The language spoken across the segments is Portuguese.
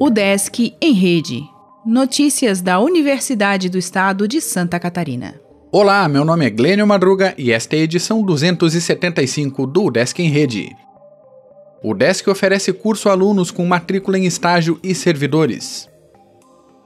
O Desk em Rede. Notícias da Universidade do Estado de Santa Catarina. Olá, meu nome é Glênio Madruga e esta é a edição 275 do Desk em Rede. O Desk oferece curso a alunos com matrícula em estágio e servidores.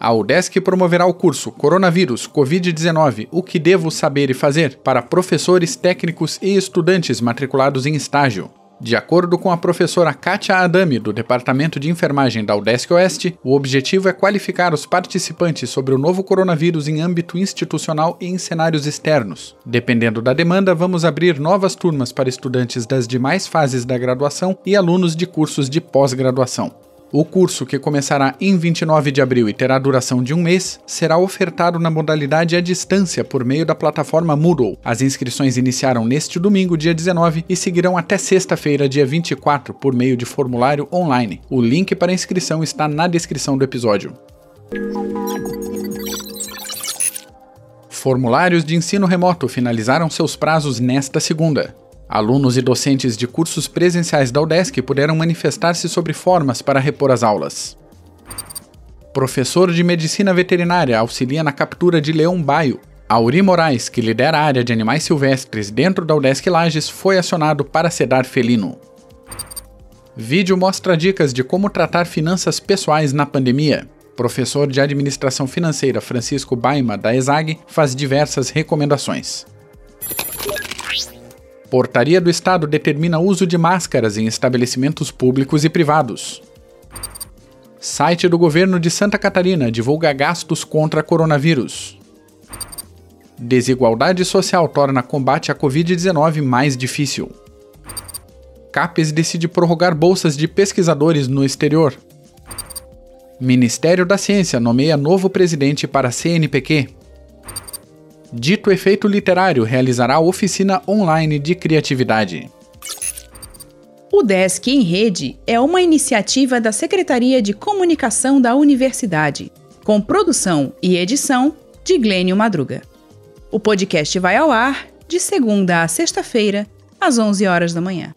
A UDESC promoverá o curso Coronavírus Covid-19 O que devo saber e fazer para professores, técnicos e estudantes matriculados em estágio. De acordo com a professora Kátia Adami, do Departamento de Enfermagem da UDESC Oeste, o objetivo é qualificar os participantes sobre o novo coronavírus em âmbito institucional e em cenários externos. Dependendo da demanda, vamos abrir novas turmas para estudantes das demais fases da graduação e alunos de cursos de pós-graduação. O curso, que começará em 29 de abril e terá duração de um mês, será ofertado na modalidade à distância por meio da plataforma Moodle. As inscrições iniciaram neste domingo, dia 19, e seguirão até sexta-feira, dia 24, por meio de formulário online. O link para inscrição está na descrição do episódio. Formulários de ensino remoto finalizaram seus prazos nesta segunda. Alunos e docentes de cursos presenciais da UDESC puderam manifestar-se sobre formas para repor as aulas. Professor de Medicina Veterinária auxilia na captura de leão baio. Auri Moraes, que lidera a área de animais silvestres dentro da UDESC Lages, foi acionado para sedar felino. Vídeo mostra dicas de como tratar finanças pessoais na pandemia. Professor de Administração Financeira Francisco Baima, da ESAG, faz diversas recomendações. Portaria do Estado determina uso de máscaras em estabelecimentos públicos e privados. Site do governo de Santa Catarina divulga gastos contra coronavírus. Desigualdade social torna combate à Covid-19 mais difícil. CAPES decide prorrogar bolsas de pesquisadores no exterior. Ministério da Ciência nomeia novo presidente para a CNPq. Dito efeito literário realizará oficina online de criatividade. O Desk em Rede é uma iniciativa da Secretaria de Comunicação da Universidade, com produção e edição de Glênio Madruga. O podcast vai ao ar de segunda a sexta-feira, às 11 horas da manhã.